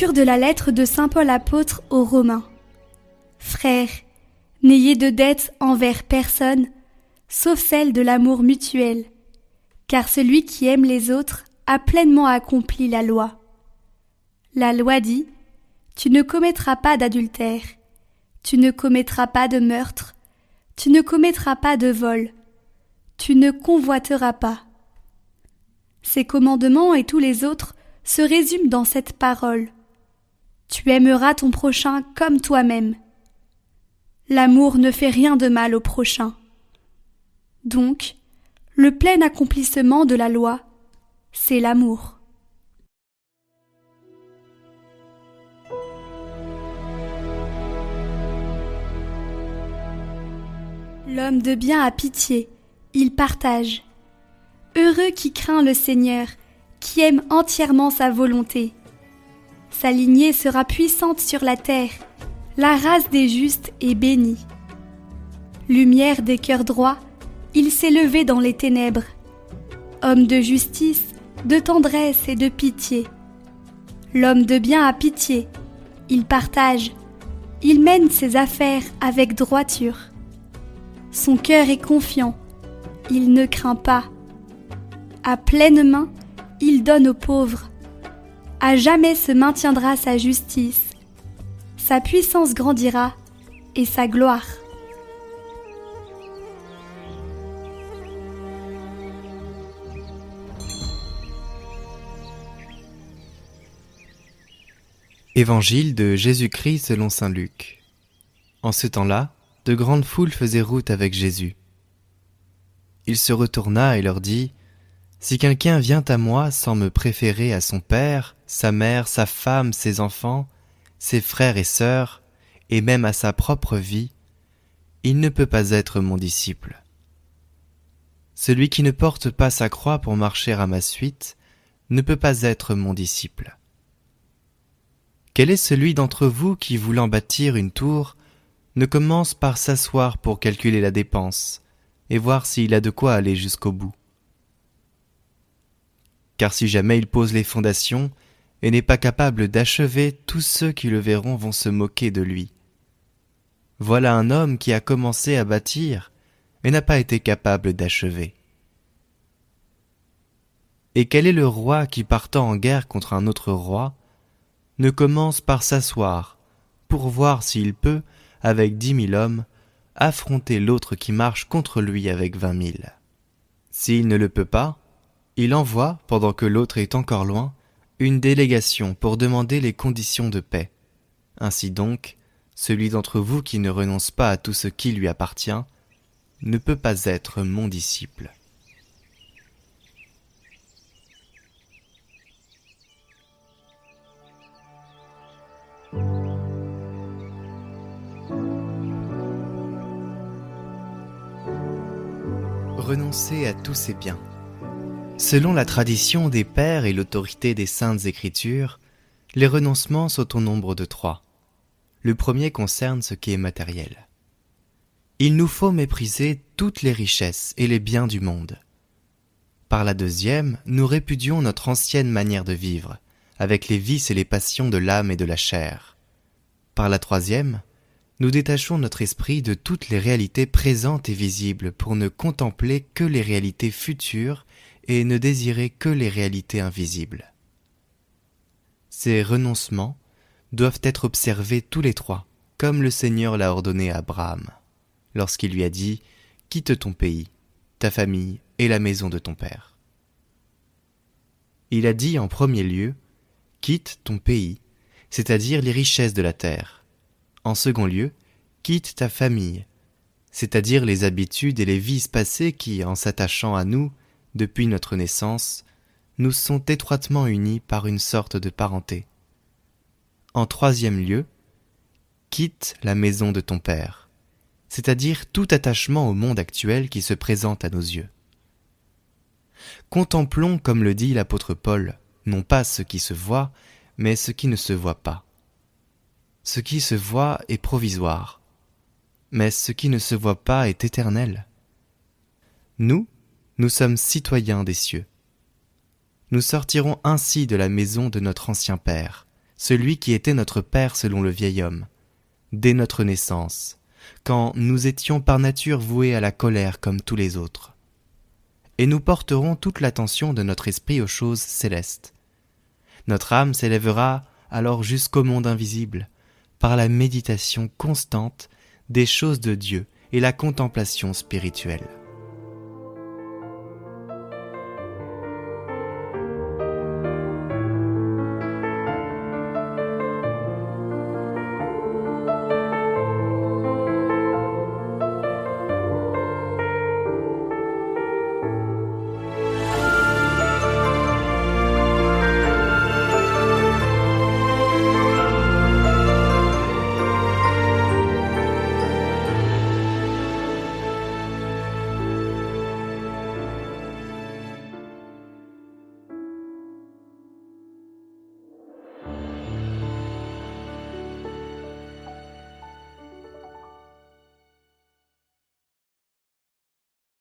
De la lettre de Saint Paul apôtre aux Romains. Frères, n'ayez de dette envers personne, sauf celle de l'amour mutuel, car celui qui aime les autres a pleinement accompli la loi. La loi dit Tu ne commettras pas d'adultère, tu ne commettras pas de meurtre, tu ne commettras pas de vol, tu ne convoiteras pas. Ces commandements et tous les autres se résument dans cette parole. Tu aimeras ton prochain comme toi-même. L'amour ne fait rien de mal au prochain. Donc, le plein accomplissement de la loi, c'est l'amour. L'homme de bien a pitié, il partage. Heureux qui craint le Seigneur, qui aime entièrement sa volonté. Sa lignée sera puissante sur la terre, la race des justes est bénie. Lumière des cœurs droits, il s'est levé dans les ténèbres. Homme de justice, de tendresse et de pitié. L'homme de bien a pitié, il partage, il mène ses affaires avec droiture. Son cœur est confiant, il ne craint pas. À pleine main, il donne aux pauvres. À jamais se maintiendra sa justice. Sa puissance grandira et sa gloire. Évangile de Jésus-Christ selon Saint Luc. En ce temps-là, de grandes foules faisaient route avec Jésus. Il se retourna et leur dit, Si quelqu'un vient à moi sans me préférer à son père, sa mère, sa femme, ses enfants, ses frères et sœurs, et même à sa propre vie, il ne peut pas être mon disciple. Celui qui ne porte pas sa croix pour marcher à ma suite ne peut pas être mon disciple. Quel est celui d'entre vous qui, voulant bâtir une tour, ne commence par s'asseoir pour calculer la dépense et voir s'il a de quoi aller jusqu'au bout? Car si jamais il pose les fondations et n'est pas capable d'achever, tous ceux qui le verront vont se moquer de lui. Voilà un homme qui a commencé à bâtir et n'a pas été capable d'achever. Et quel est le roi qui partant en guerre contre un autre roi ne commence par s'asseoir pour voir s'il peut, avec dix mille hommes, affronter l'autre qui marche contre lui avec vingt mille? S'il ne le peut pas, il envoie, pendant que l'autre est encore loin, une délégation pour demander les conditions de paix. Ainsi donc, celui d'entre vous qui ne renonce pas à tout ce qui lui appartient ne peut pas être mon disciple. renoncer à tous ses biens. Selon la tradition des pères et l'autorité des saintes écritures, les renoncements sont au nombre de trois. Le premier concerne ce qui est matériel. Il nous faut mépriser toutes les richesses et les biens du monde. Par la deuxième, nous répudions notre ancienne manière de vivre, avec les vices et les passions de l'âme et de la chair. Par la troisième, nous détachons notre esprit de toutes les réalités présentes et visibles pour ne contempler que les réalités futures et ne désirer que les réalités invisibles. Ces renoncements doivent être observés tous les trois, comme le Seigneur l'a ordonné à Abraham, lorsqu'il lui a dit Quitte ton pays, ta famille et la maison de ton père. Il a dit en premier lieu Quitte ton pays, c'est-à-dire les richesses de la terre en second lieu, quitte ta famille, c'est-à-dire les habitudes et les vices passés qui, en s'attachant à nous, depuis notre naissance, nous sont étroitement unis par une sorte de parenté. En troisième lieu, quitte la maison de ton Père, c'est-à-dire tout attachement au monde actuel qui se présente à nos yeux. Contemplons, comme le dit l'apôtre Paul, non pas ce qui se voit, mais ce qui ne se voit pas. Ce qui se voit est provisoire, mais ce qui ne se voit pas est éternel. Nous, nous sommes citoyens des cieux. Nous sortirons ainsi de la maison de notre ancien Père, celui qui était notre Père selon le vieil homme, dès notre naissance, quand nous étions par nature voués à la colère comme tous les autres. Et nous porterons toute l'attention de notre esprit aux choses célestes. Notre âme s'élèvera alors jusqu'au monde invisible, par la méditation constante des choses de Dieu et la contemplation spirituelle.